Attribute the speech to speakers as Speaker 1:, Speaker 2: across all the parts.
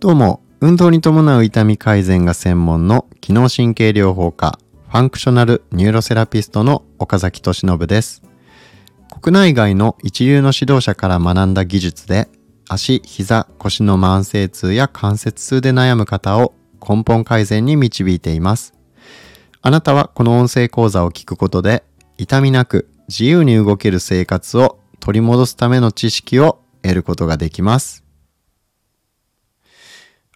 Speaker 1: どうも、運動に伴う痛み改善が専門の機能神経療法科、 functional neuro therapist の岡崎俊信です。国内外の一流の指導者から学んだ技術で、足、膝、腰の慢性痛や関節痛で悩む方を根本改善に導いています。あなたはこの音声講座を聞くことで、痛みなく自由に動ける生活を取り戻すための知識を得ることができます。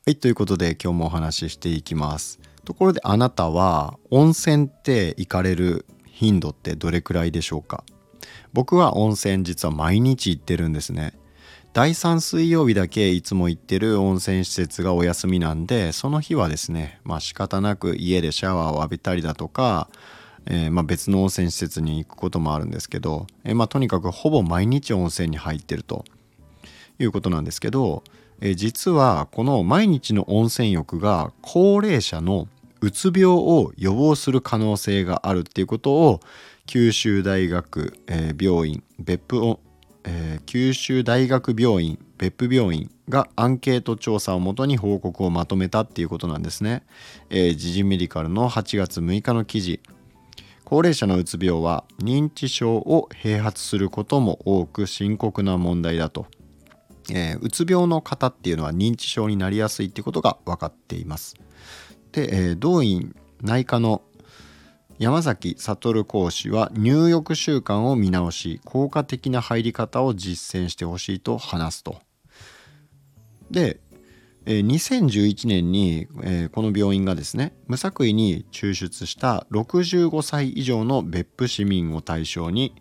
Speaker 1: はい、ということで今日もお話ししていきます。ところであなたは温泉って行かれる頻度ってどれくらいでしょうか？僕は温泉実は毎日行ってるんですね。第3水曜日だけいつも行ってる温泉施設がお休みなんでその日はですねまあ仕方なく家でシャワーを浴びたりだとか、えー、まあ別の温泉施設に行くこともあるんですけど、えー、まあとにかくほぼ毎日温泉に入ってるということなんですけどえ実はこの毎日の温泉浴が高齢者のうつ病を予防する可能性があるっていうことを九州大学、え、病院別府、え、九州大学病院別府病院がアンケート調査をもとに報告をまとめたっていうことなんですね。えー、時事メディカルの8月6日の記事高齢者のうつ病は認知症を併発することも多く深刻な問題だとえー、うつ病の方っていうのは認知症になりやすいってことが分かっています。で、えー、道院内科の山崎悟講師は入浴習慣を見直し効果的な入り方を実践してほしいと話すと。で、2011年に、この病院がですね無作為に抽出した65歳以上の別府市民を対象に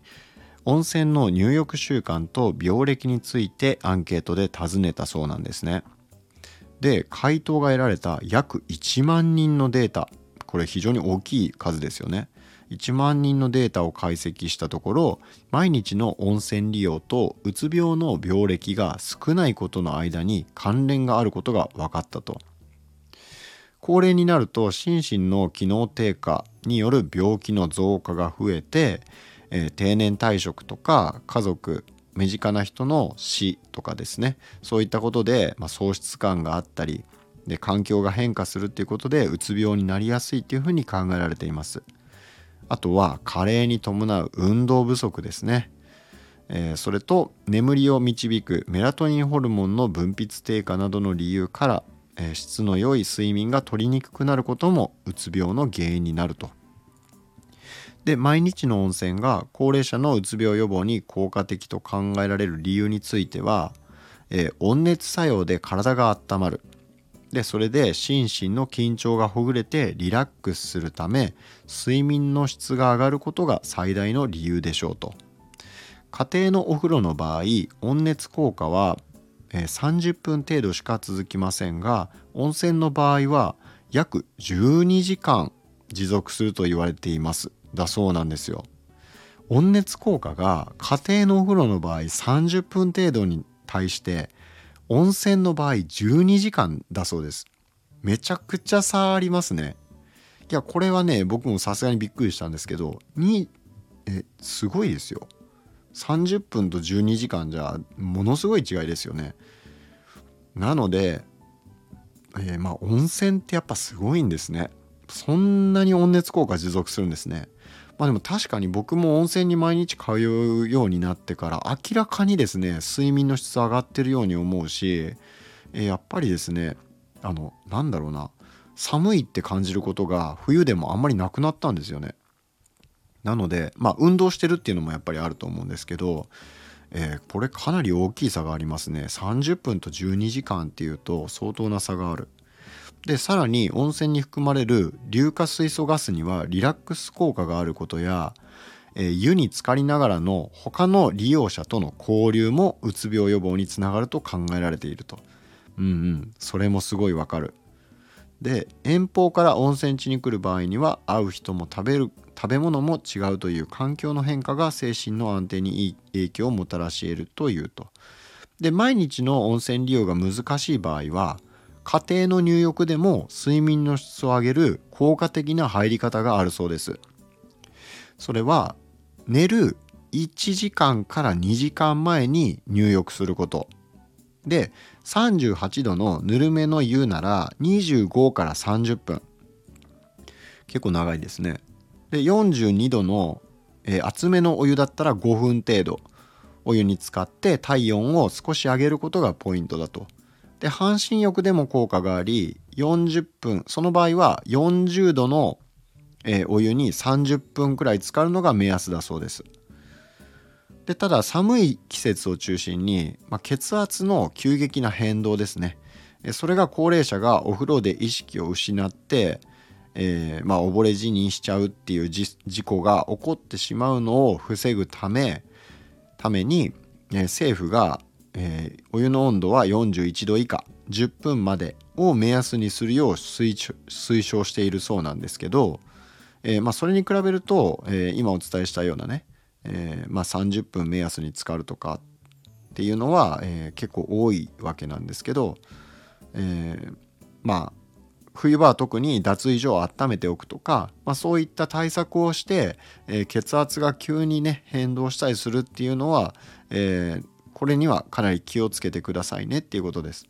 Speaker 1: 温泉の入浴習慣と病歴についてアンケートで尋ねたそうなんですね。で回答が得られた約1万人のデータこれ非常に大きい数ですよね。1万人のデータを解析したところ毎日の温泉利用とうつ病の病歴が少ないことの間に関連があることが分かったと。高齢になると心身の機能低下による病気の増加が増えてえー、定年退職とか家族身近な人の死とかですねそういったことで、まあ、喪失感があったりで環境が変化するっていうことでうつ病になりやすいっていうふうに考えられていますあとは加齢に伴う運動不足ですね、えー、それと眠りを導くメラトニンホルモンの分泌低下などの理由から、えー、質の良い睡眠が取りにくくなることもうつ病の原因になると。で毎日の温泉が高齢者のうつ病予防に効果的と考えられる理由については、えー、温熱作用で体が温まる。でそれで心身の緊張がほぐれてリラックスするため睡眠の質が上がることが最大の理由でしょうと家庭のお風呂の場合温熱効果は30分程度しか続きませんが温泉の場合は約12時間持続すると言われていますだそうなんですよ。温熱効果が家庭のお風呂の場合30分程度に対して温泉の場合12時間だそうです。めちゃくちゃ差ありますね。いやこれはね僕もさすがにびっくりしたんですけどにえすごいですよ。30分と12時間じゃものすごい違いですよね。なので、えー、まあ温泉ってやっぱすごいんですね。そんなに温熱効果持続するんですね。まあでも確かに僕も温泉に毎日通うようになってから明らかにですね睡眠の質上がってるように思うし、えやっぱりですねあのなんだろうな寒いって感じることが冬でもあんまりなくなったんですよね。なのでまあ運動してるっていうのもやっぱりあると思うんですけど、えー、これかなり大きい差がありますね。30分と12時間っていうと相当な差がある。でさらに温泉に含まれる硫化水素ガスにはリラックス効果があることや、えー、湯に浸かりながらの他の利用者との交流もうつ病予防につながると考えられていると。うんうん。それもすごいわかる。で遠方から温泉地に来る場合には会う人も食べる食べ物も違うという環境の変化が精神の安定にいい影響をもたらし得るというと。で毎日の温泉利用が難しい場合は家庭の入浴でも睡眠の質を上げる効果的な入り方があるそうです。それは寝る1時間から2時間前に入浴すること。で38度のぬるめの湯なら25から30分。結構長いですね。で42度の、えー、厚めのお湯だったら5分程度。お湯に浸かって体温を少し上げることがポイントだと。で半身浴でも効果があり40分その場合は40度の、えー、お湯に30分くらい浸かるのが目安だそうです。でただ寒い季節を中心に、まあ、血圧の急激な変動ですね。それが高齢者がお風呂で意識を失って、えー、まあ、溺れ死にしちゃうっていう事故が起こってしまうのを防ぐためために、えー、政府が、えー、お湯の温度は41度以下10分までを目安にするよう推奨しているそうなんですけど、えまあ、それに比べると、え今お伝えしたようなねえー、まあ、30分目安に浸かるとかっていうのは、え、結構多いわけなんですけど、え、まあ冬場は特に脱衣所を温めておくとか、まあ、そういった対策をして、え血圧が急にね変動したりするっていうのは、えこれにはかなり気をつけてくださいねっていうことです。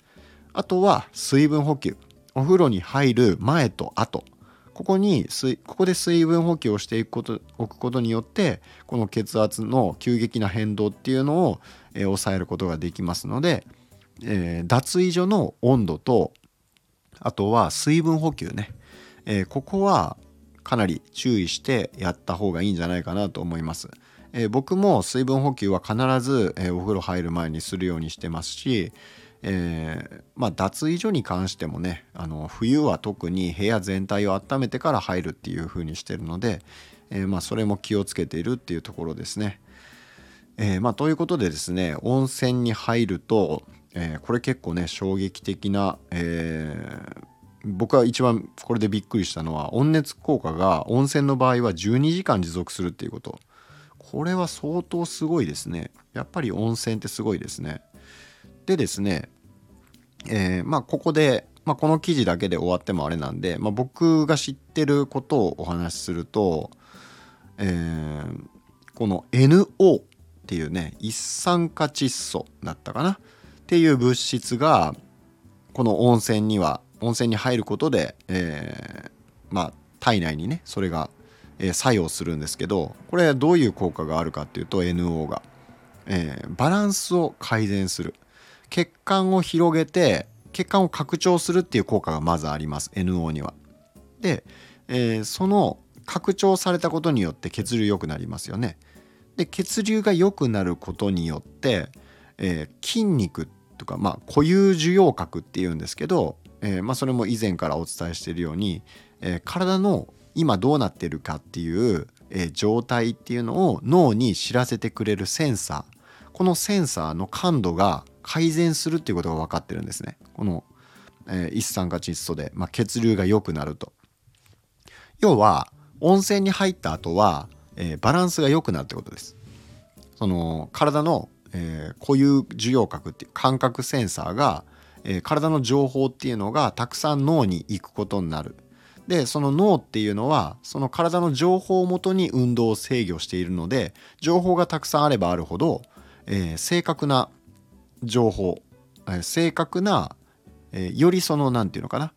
Speaker 1: あとは水分補給お風呂に入る前と後ここに水ここで水分補給をしていくことおくことによってこの血圧の急激な変動っていうのを、えー、抑えることができますので、えー、脱衣所の温度とあとは水分補給ね、えー、ここはかなり注意してやった方がいいんじゃないかなと思います。えー、僕も水分補給は必ず、えー、お風呂入る前にするようにしてますし、えー、まあ脱衣所に関してもねあの冬は特に部屋全体を温めてから入るっていう風にしてるので、え、まあそれも気をつけているっていうところですね。え、まあということでですね温泉に入ると、え、これ結構ね衝撃的な、え、僕は一番これでびっくりしたのは温熱効果が温泉の場合は12時間持続するっていうことこれは相当すごいですね。やっぱり温泉ってすごいですね。でですね、えー、まあここで、まあ、この記事だけで終わってもあれなんで、まあ、僕が知ってることをお話しすると、えー、この NO っていうね一酸化窒素だったかな？っていう物質がこの温泉には温泉に入ることで、えー、まあ体内にねそれが、え、作用するんですけどこれどういう効果があるかっていうと NO が、えー、バランスを改善する血管を広げて血管を拡張するっていう効果がまずあります NO には。で、えー、その拡張されたことによって血流良くなりますよね。で血流が良くなることによって、えー、筋肉とか、まあ、固有受容核っていうんですけど、え、まあ、それも以前からお伝えしているように、え体の今どうなってるかっていう、え状態っていうのを脳に知らせてくれるセンサー。このセンサーの感度が改善するっていうことが分かってるんですね。この、えー、一酸化窒素で、まあ、血流が良くなると。要は温泉に入った後は、えー、バランスが良くなるってことです。その体の、えー、固有受容核っていう感覚センサーが、えー、体の情報っていうのがたくさん脳に行くことになる。でその脳っていうのはその体の情報をもとに運動を制御しているので情報がたくさんあればあるほど、えー、正確な情報、えー、正確な、えー、よりその何て言うのかな、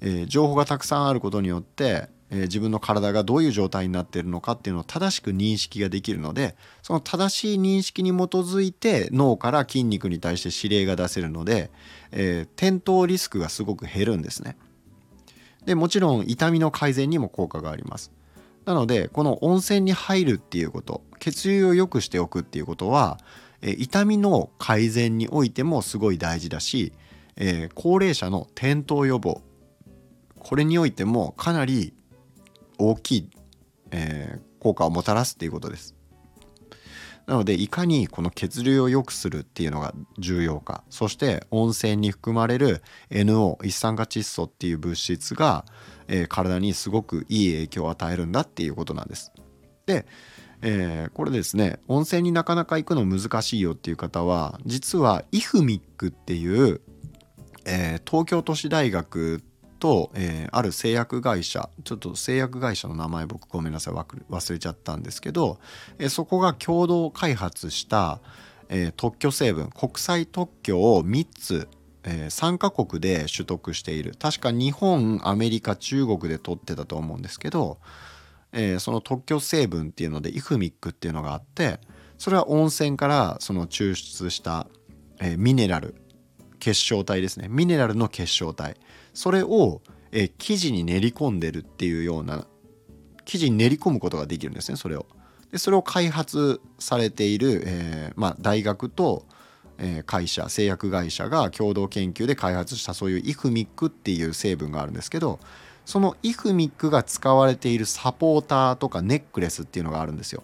Speaker 1: えー、情報がたくさんあることによって、え自分の体がどういう状態になっているのかっていうのを正しく認識ができるのでその正しい認識に基づいて脳から筋肉に対して指令が出せるので、え転倒リスクがすごく減るんですね。でもちろん痛みの改善にも効果があります。なのでこの温泉に入るっていうこと血流を良くしておくっていうことは痛みの改善においてもすごい大事だし、えー、高齢者の転倒予防これにおいてもかなり大きい、えー、効果をもたらすっていうことです。なのでいかにこの血流を良くするっていうのが重要かそして温泉に含まれる NO 一酸化窒素っていう物質が、えー、体にすごくいい影響を与えるんだっていうことなんです。でえー、これですね温泉になかなか行くの難しいよっていう方は実はイフミックっていう、えー、東京都市大学と、えー、ある製薬会社ちょっと製薬会社の名前僕ごめんなさい忘れちゃったんですけど、えー、そこが共同開発した、えー、特許成分国際特許を3つ、え、3カ国で取得している。確か日本アメリカ中国で取ってたと思うんですけど、えー、その特許成分っていうのでイフミックっていうのがあってそれは温泉からその抽出した、え、ミネラル結晶体ですねミネラルの結晶体それを、え、生地に練り込んでるっていうような生地に練り込むことができるんですねそれを。でそれを開発されている、えーまあ、大学と、えー、会社製薬会社が共同研究で開発したそういうイフミックっていう成分があるんですけどそのイフミックが使われているサポーターとかネックレスっていうのがあるんですよ。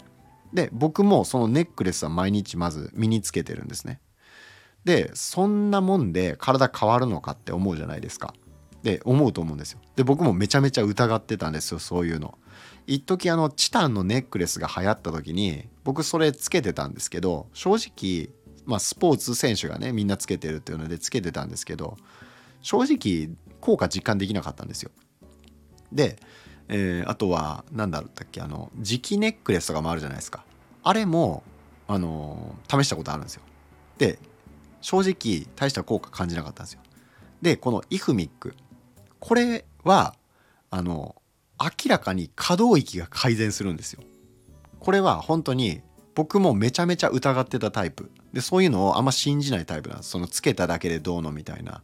Speaker 1: で僕もそのネックレスは毎日まず身につけてるんですね。でそんなもんで体変わるのかって思うじゃないですか。で思うと思うんですよ。で僕もめちゃめちゃ疑ってたんですよそういうの。一時あのチタンのネックレスが流行った時に僕それつけてたんですけど正直まあスポーツ選手がねみんなつけてるっていうのでつけてたんですけど正直効果実感できなかったんですよ。で、えー、あとは何だったっけあの磁気ネックレスとかもあるじゃないですか。あれもあの試したことあるんですよ。で正直大した効果感じなかったんですよ。でこのイフミックこれはあの明らかに可動域が改善するんですよ。これは本当に僕もめちゃめちゃ疑ってたタイプでそういうのをあんま信じないタイプなんですそのつけただけでどうのみたいな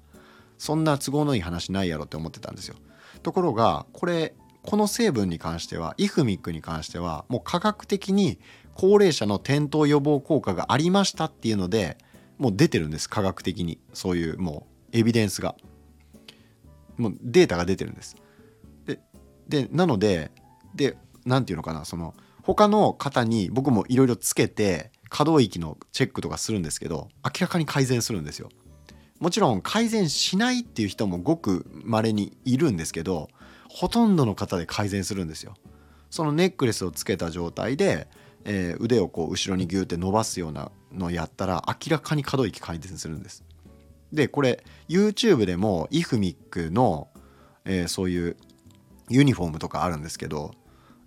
Speaker 1: そんな都合のいい話ないやろって思ってたんですよところがこれこの成分に関してはイフミックに関してはもう科学的に高齢者の転倒予防効果がありましたっていうのでもう出てるんです。科学的に。そういうもうエビデンスが。もうデータが出てるんです。ででなのでで何て言うのかな。その他の方に僕もいろいろつけて可動域のチェックとかするんですけど明らかに改善するんですよ。もちろん改善しないっていう人もごく稀にいるんですけどほとんどの方で改善するんですよ。そのネックレスをつけた状態でえー、腕をこう後ろにギューって伸ばすようなのをやったら明らかに可動域改善するんです。でこれ YouTube でもイフミックの、えー、そういうユニフォームとかあるんですけど、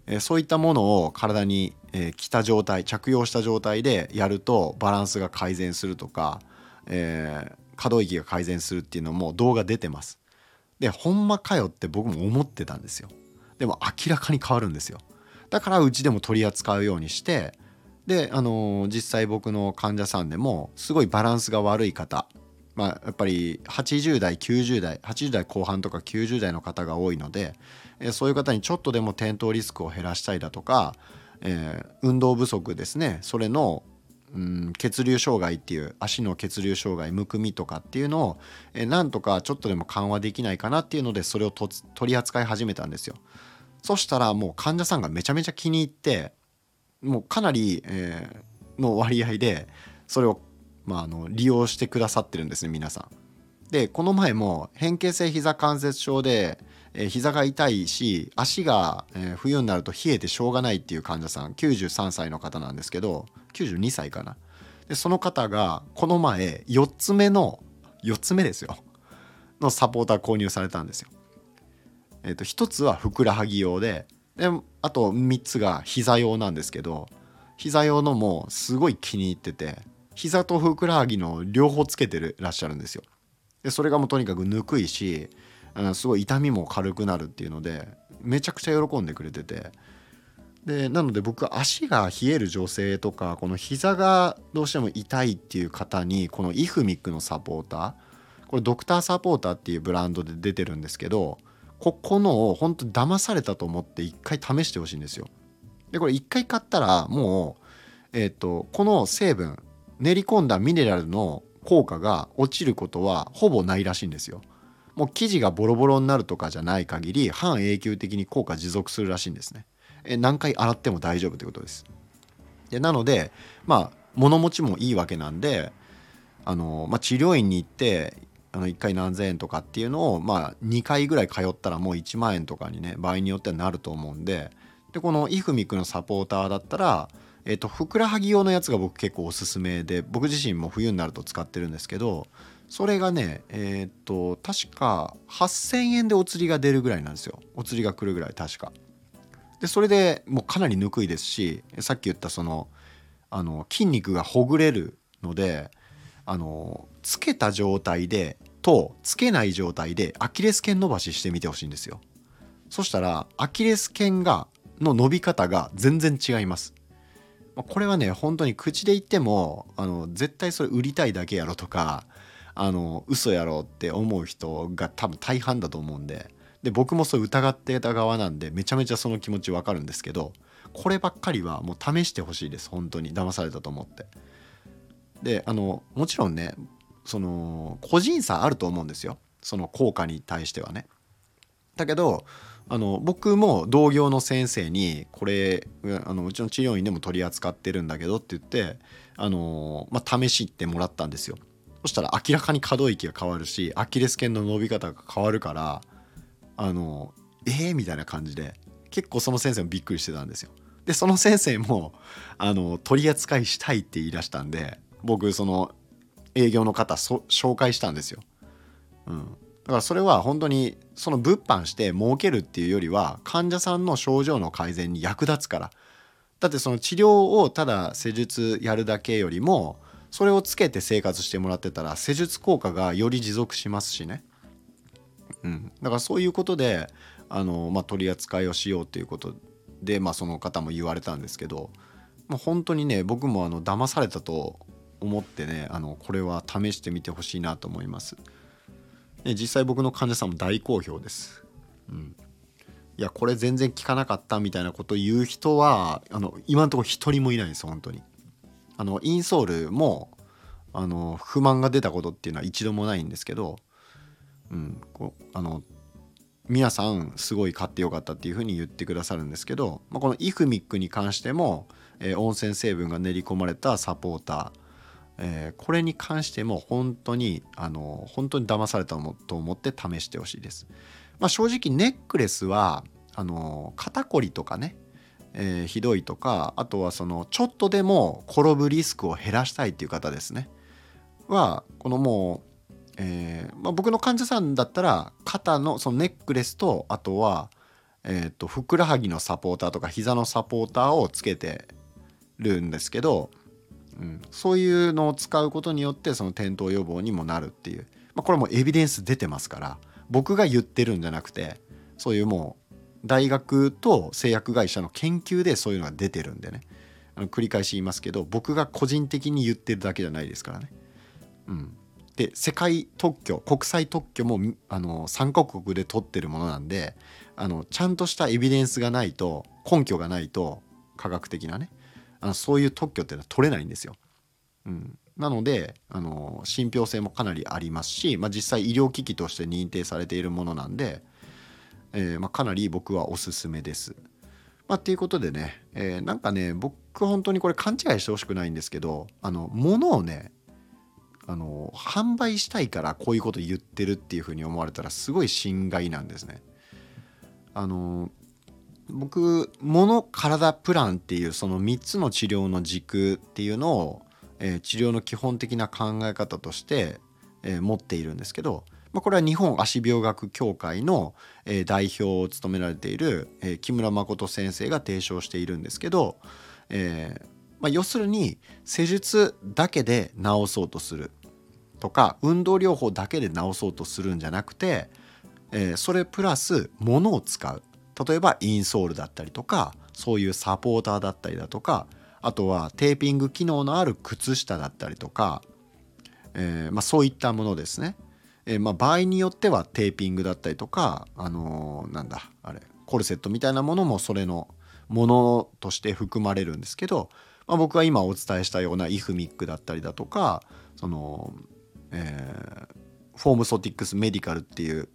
Speaker 1: えー、そういったものを体に、えー、着た状態着用した状態でやるとバランスが改善するとか、え可動域が改善するっていうのも動画出てます。でほんまかよって僕も思ってたんですよ。でも明らかに変わるんですよ。だからうちでも取り扱うようにしてであのー、実際僕の患者さんでもすごいバランスが悪い方まあやっぱり80代90代80代後半とか90代の方が多いので、そういう方にちょっとでも転倒リスクを減らしたいだとか、えー、運動不足ですねそれのうん、血流障害っていう足の血流障害むくみとかっていうのを、えなんとかちょっとでも緩和できないかなっていうのでそれを取り扱い始めたんですよ。そしたらもう患者さんがめちゃめちゃ気に入ってもうかなり、えー、の割合でそれを、まあ、あの利用してくださってるんですね皆さん。でこの前も変形性膝関節症で、えー、膝が痛いし足が、えー、冬になると冷えてしょうがないっていう患者さん93歳の方なんですけど92歳かな。でその方がこの前4つ目の4つ目ですよのサポーター購入されたんですよ。えー、と1つはふくらはぎ用でであと3つが膝用なんですけど膝用のもすごい気に入ってて膝とふくらはぎの両方つけてるらっしゃるんですよ。でそれがもうとにかくぬくいしすごい痛みも軽くなるっていうのでめちゃくちゃ喜んでくれててでなので僕足が冷える女性とかこの膝がどうしても痛いっていう方にこのイフミックのサポーターこれドクターサポーターっていうブランドで出てるんですけどここのを本当騙されたと思って一回試してほしいんですよ。でこれ一回買ったらもう、えーと、この成分練り込んだミネラルの効果が落ちることはほぼないらしいんですよ。もう生地がボロボロになるとかじゃない限り半永久的に効果持続するらしいんですね。え何回洗っても大丈夫ということです。でなのでまあ物持ちもいいわけなんであの、まあ、治療院に行ってあの1回何千円とかっていうのをまあ2回ぐらい通ったらもう1万円とかにね場合によってはなると思うんででこのイフミクのサポーターだったら、えー、とふくらはぎ用のやつが僕結構おすすめで僕自身も冬になると使ってるんですけどそれがねえー、と確か8,000円でお釣りが出るぐらいなんですよお釣りが来るぐらい確か。でそれでもうかなりぬくいですしさっき言ったそのあの筋肉がほぐれるのであのつけた状態でとつけない状態でアキレス腱伸ばししてみてほしいんですよ。そしたらアキレス腱がの伸び方が全然違います。これはね本当に口で言ってもあの絶対それ売りたいだけやろとかあの嘘やろって思う人が多分大半だと思うんでで僕もそう疑ってた側なんでめちゃめちゃその気持ちわかるんですけどこればっかりはもう試してほしいです本当に騙されたと思って。であのもちろんねその個人差あると思うんですよその効果に対してはね。だけどあの僕も同業の先生にこれあのうちの治療院でも取り扱ってるんだけどって言ってあの、まあ、試しってもらったんですよ。そしたら明らかに可動域が変わるしアキレス腱の伸び方が変わるからあのえー、みたいな感じで結構その先生もびっくりしてたんですよ。でその先生もあの取り扱いしたいって言い出したんで僕その営業の方紹介したんですよ。うん、だからそれは本当にその物販して儲けるっていうよりは患者さんの症状の改善に役立つから。だってその治療をただ施術やるだけよりもそれをつけて生活してもらってたら施術効果がより持続しますしね、うん、だからそういうことであの、まあ、取り扱いをしようということで、まあ、その方も言われたんですけど、まあ、本当にね僕もあの騙されたと思ってねあのこれは試してみてほしいなと思います。で実際僕の患者さんも大好評です。うん、いやこれ全然効かなかったみたいなことを言う人はあの今のところ一人もいないです本当に。あのインソールもあの不満が出たことっていうのは一度もないんですけど、うん、こあの皆さんすごい買ってよかったっていうふうに言ってくださるんですけど、まあ、このイフミックに関しても、えー、温泉成分が練り込まれたサポーターえー、これに関しても本当にあの本当に騙されたと思って試してほしいです。まあ、正直ネックレスはあの肩こりとかね、えー、ひどいとかあとはそのちょっとでも転ぶリスクを減らしたいっていう方ですねはこのもう、えーまあ、僕の患者さんだったら肩のそのネックレスとあとは、えーとふくらはぎのサポーターとか膝のサポーターをつけてるんですけどうん、そういうのを使うことによってその転倒予防にもなるっていう、まあ、これもエビデンス出てますから僕が言ってるんじゃなくてそういうもう大学と製薬会社の研究でそういうのが出てるんでね。あの繰り返し言いますけど僕が個人的に言ってるだけじゃないですからね。うん、で世界特許国際特許もあの3カ国で取ってるものなんであのちゃんとしたエビデンスがないと根拠がないと科学的なねあのそういう特許っていうのは取れないんですよ。うん、なのであの信憑性もかなりありますし、まあ、実際医療機器として認定されているものなんで、えー、まあ、かなり僕はおすすめです。まあ、っていうことでね、えー、なんかね僕本当にこれ勘違いしてほしくないんですけどあの物をねあの販売したいからこういうこと言ってるっていうふうに思われたらすごい心外なんですね。あの僕物体プランっていうその3つの治療の軸っていうのを、えー、治療の基本的な考え方として、えー、持っているんですけど、まあ、これは日本足病学協会の、えー、代表を務められている、え木村誠先生が提唱しているんですけど、えまあ、要するに施術だけで治そうとするとか運動療法だけで治そうとするんじゃなくて、えそれプラス物を使う。例えばインソールだったりとかそういうサポーターだったりだとかあとはテーピング機能のある靴下だったりとか、えー、まあ、そういったものですね。えー、まあ、場合によってはテーピングだったりとか、あのー、なんだあれコルセットみたいなものもそれのものとして含まれるんですけど、まあ、僕は今お伝えしたようなイフミックだったりだとかその、えー、フォームソティックスメディカルっていう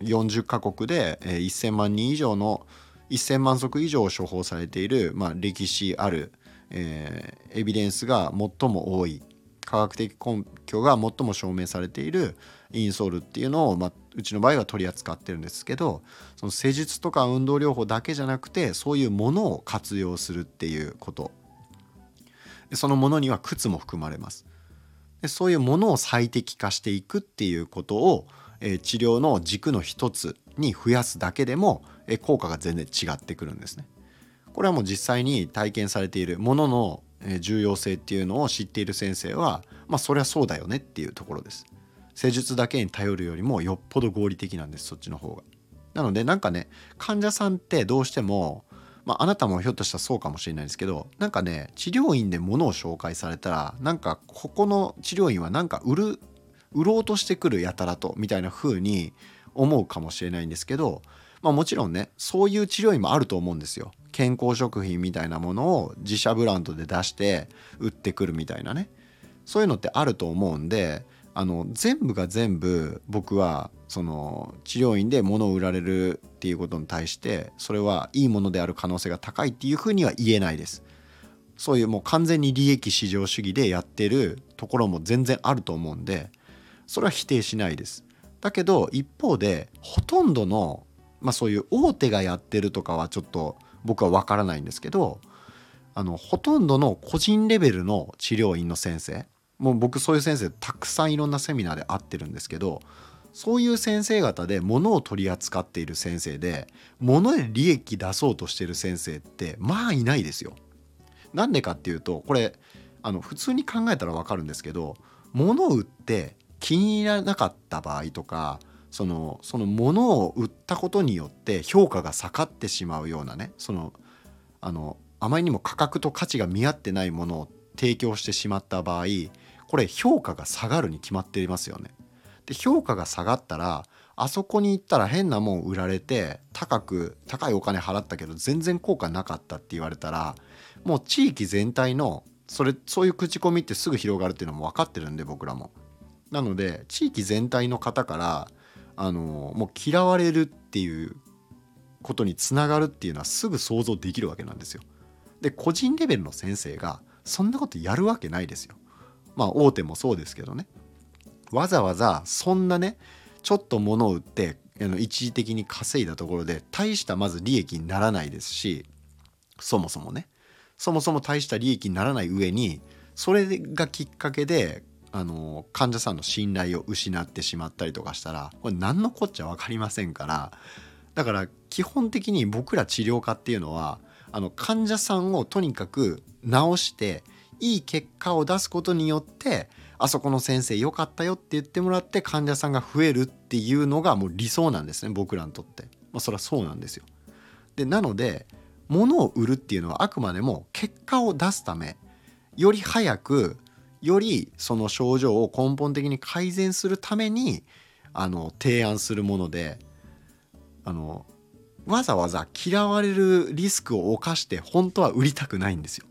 Speaker 1: 40カ国で、えー、1000万人以上の1000万足以上処方されている、まあ、歴史ある、えー、エビデンスが最も多い科学的根拠が最も証明されているインソールっていうのを、まあ、うちの場合は取り扱ってるんですけどその施術とか運動療法だけじゃなくてそういうものを活用するっていうこと。そのものには靴も含まれます。でそういうものを最適化していくっていうことを、え、治療の軸の一つに増やすだけでも、え、効果が全然違ってくるんですね。これはもう実際に体験されているものの重要性っていうのを知っている先生はまあそりゃそうだよねっていうところです。施術だけに頼るよりもよっぽど合理的なんですそっちの方が。なのでなんかね患者さんってどうしてもまあ、あなたもひょっとしたらそうかもしれないですけどなんかね治療院で物を紹介されたらなんかここの治療院はなんか売る売ろうとしてくるやたらとみたいな風に思うかもしれないんですけど、まあ、もちろんねそういう治療院もあると思うんですよ。健康食品みたいなものを自社ブランドで出して売ってくるみたいなねそういうのってあると思うんであの全部が全部僕はその治療院で物を売られるっていうことに対してそれはいいものである可能性が高いっていうふうには言えないです。そういうもう完全に利益至上主義でやってるところも全然あると思うんでそれは否定しないです。だけど一方でほとんどの、まあ、そういう大手がやってるとかはちょっと僕は分からないんですけどあのほとんどの個人レベルの治療院の先生もう僕そういう先生たくさんいろんなセミナーで会ってるんですけどそういう先生方で物を取り扱っている先生で物で利益出そうとしてる先生ってまあいないですよ。なんでかっていうとこれあの普通に考えたら分かるんですけど物を売って気に入らなかった場合とかそのその物を売ったことによって評価が下がってしまうようなねそのあのあまりにも価格と価値が見合ってないものを提供してしまった場合これ評価が下がるに決まっていますよね。で評価が下がったらあそこに行ったら変なもん売られて高く高いお金払ったけど全然効果なかったって言われたらもう地域全体のそれそういう口コミってすぐ広がるっていうのも分かってるんで僕らも。なので地域全体の方からあのもう嫌われるっていうことにつながるっていうのはすぐ想像できるわけなんですよ。で個人レベルの先生がそんなことやるわけないですよ。まあ大手もそうですけどね。わざわざそんなねちょっと物を売って一時的に稼いだところで大したまず利益にならないですしそもそもねそもそも大した利益にならない上にそれがきっかけであの患者さんの信頼を失ってしまったりとかしたらこれ何のこっちゃ分かりませんからだから基本的に僕ら治療家っていうのはあの患者さんをとにかく治していい結果を出すことによってあそこの先生良かったよって言ってもらって患者さんが増えるっていうのがもう理想なんですね僕らにとって。まあ、それはそうなんですよ。でなので物を売るっていうのはあくまでも結果を出すためより早くよりその症状を根本的に改善するためにあの提案するものであのわざわざ嫌われるリスクを冒して本当は売りたくないんですよ。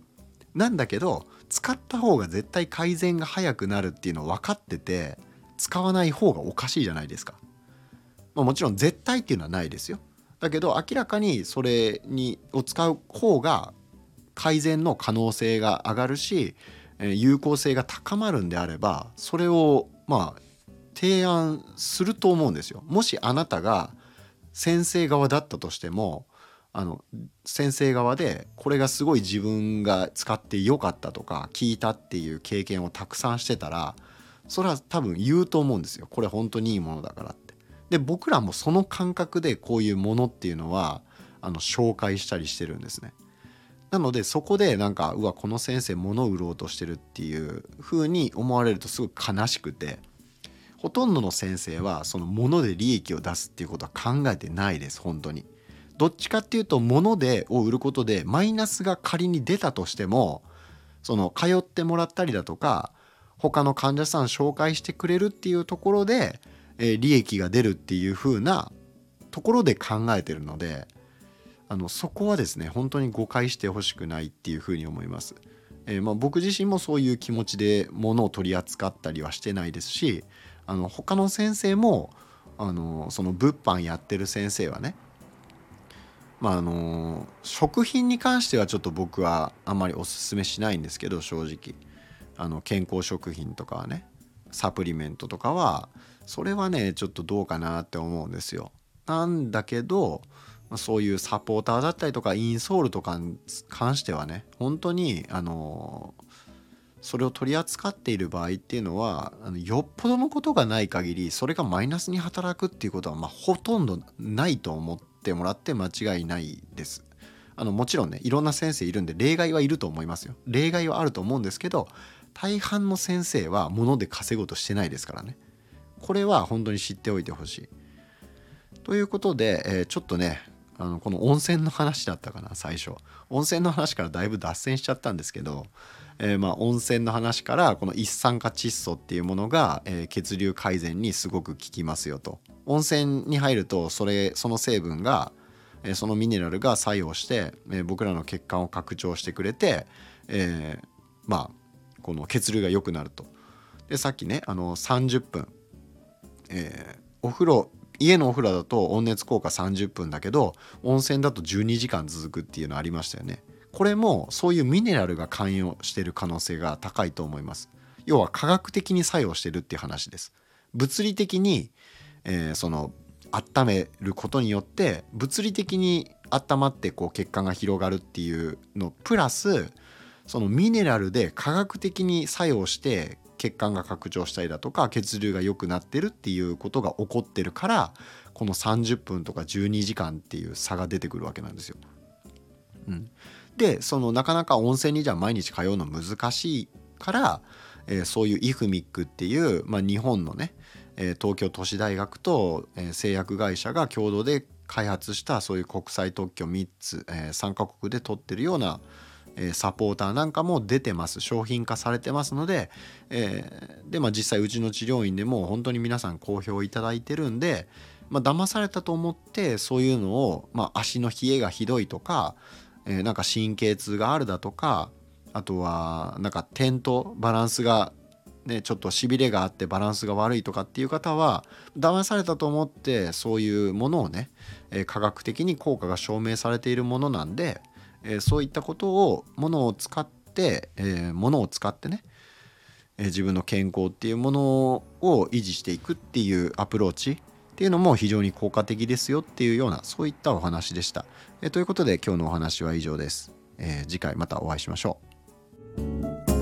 Speaker 1: なんだけど使った方が絶対改善が早くなるっていうのを分かってて使わない方がおかしいじゃないですか。まあ、もちろん絶対っていうのはないですよ。だけど明らかにそれにを使う方が改善の可能性が上がるし有効性が高まるんであればそれをまあ提案すると思うんですよ。もしあなたが先生側だったとしてもあの先生側でこれがすごい自分が使ってよかったとか聞いたっていう経験をたくさんしてたらそれは多分言うと思うんですよこれ本当にいいものだからって。で僕らもその感覚でこういうものっていうのはあの紹介したりしてるんですね。なのでそこでなんかうわこの先生物を売ろうとしてるっていう風に思われるとすごく悲しくてほとんどの先生はその物で利益を出すっていうことは考えてないです本当に。どっちかっていうと物でを売ることでマイナスが仮に出たとしてもその通ってもらったりだとか他の患者さん紹介してくれるっていうところで、え、利益が出るっていう風なところで考えてるのであのそこはですね本当に誤解してほしくないっていう風に思います。えー、まあ、僕自身もそういう気持ちで物を取り扱ったりはしてないですしあの他の先生もあのその物販やってる先生はねまああの食品に関してはちょっと僕はあんまりおすすめしないんですけど正直あの健康食品とかはねサプリメントとかはそれはねちょっとどうかなって思うんですよ。なんだけどまそういうサポーターだったりとかインソールとかに関してはね本当にあのそれを取り扱っている場合っていうのはあのよっぽどのことがない限りそれがマイナスに働くっていうことはまあほとんどないと思ってもらって間違いないです。あのもちろんねいろんな先生いるんで例外はいると思いますよ。例外はあると思うんですけど大半の先生は物で稼ごうとしてないですからね。これは本当に知っておいてほしい。ということで、えー、ちょっとねあのこの温泉の話だったかな最初。温泉の話からだいぶ脱線しちゃったんですけど、えー、まあ温泉の話からこの一酸化窒素っていうものが、え、血流改善にすごく効きますよと。温泉に入るとそれその成分が、え、そのミネラルが作用して、え僕らの血管を拡張してくれて、えまあこの血流が良くなると。でさっきねあの30分、えお風呂家のお風呂だと温熱効果30分だけど温泉だと12時間続くっていうのありましたよね。これもそういうミネラルが関与してる可能性が高いと思います。要は科学的に作用してるっていう話です。物理的に、えー、その温めることによって物理的に温まってこう血管が広がるっていうのプラスそのミネラルで科学的に作用して血管が拡張したりだとか血流が良くなってるっていうことが起こってるからこの30分とか12時間っていう差が出てくるわけなんですよ。うん、でそのなかなか温泉にじゃあ毎日通うの難しいから、えー、そういうイフミックっていう、まあ、日本のね、えー、東京都市大学と、えー、製薬会社が共同で開発したそういう国際特許3つ、え3カ国で取ってるようなえサポーターなんかも出てます商品化されてますので、えー、で、まあ、実際うちの治療院でも本当に皆さん好評いただいてるんで、まあ騙されたと思ってそういうのを、まあ、足の冷えがひどいとか、えー、なんか神経痛があるだとかあとはなんか点とバランスがね、ちょっとしびれがあってバランスが悪いとかっていう方は騙されたと思ってそういうものをね、え、科学的に効果が証明されているものなんで、えー、そういったことをものを使って、えー、ものを使ってね、えー、自分の健康っていうものを維持していくっていうアプローチっていうのも非常に効果的ですよっていうようなそういったお話でした。え、ということで今日のお話は以上です。え、次回またお会いしましょう。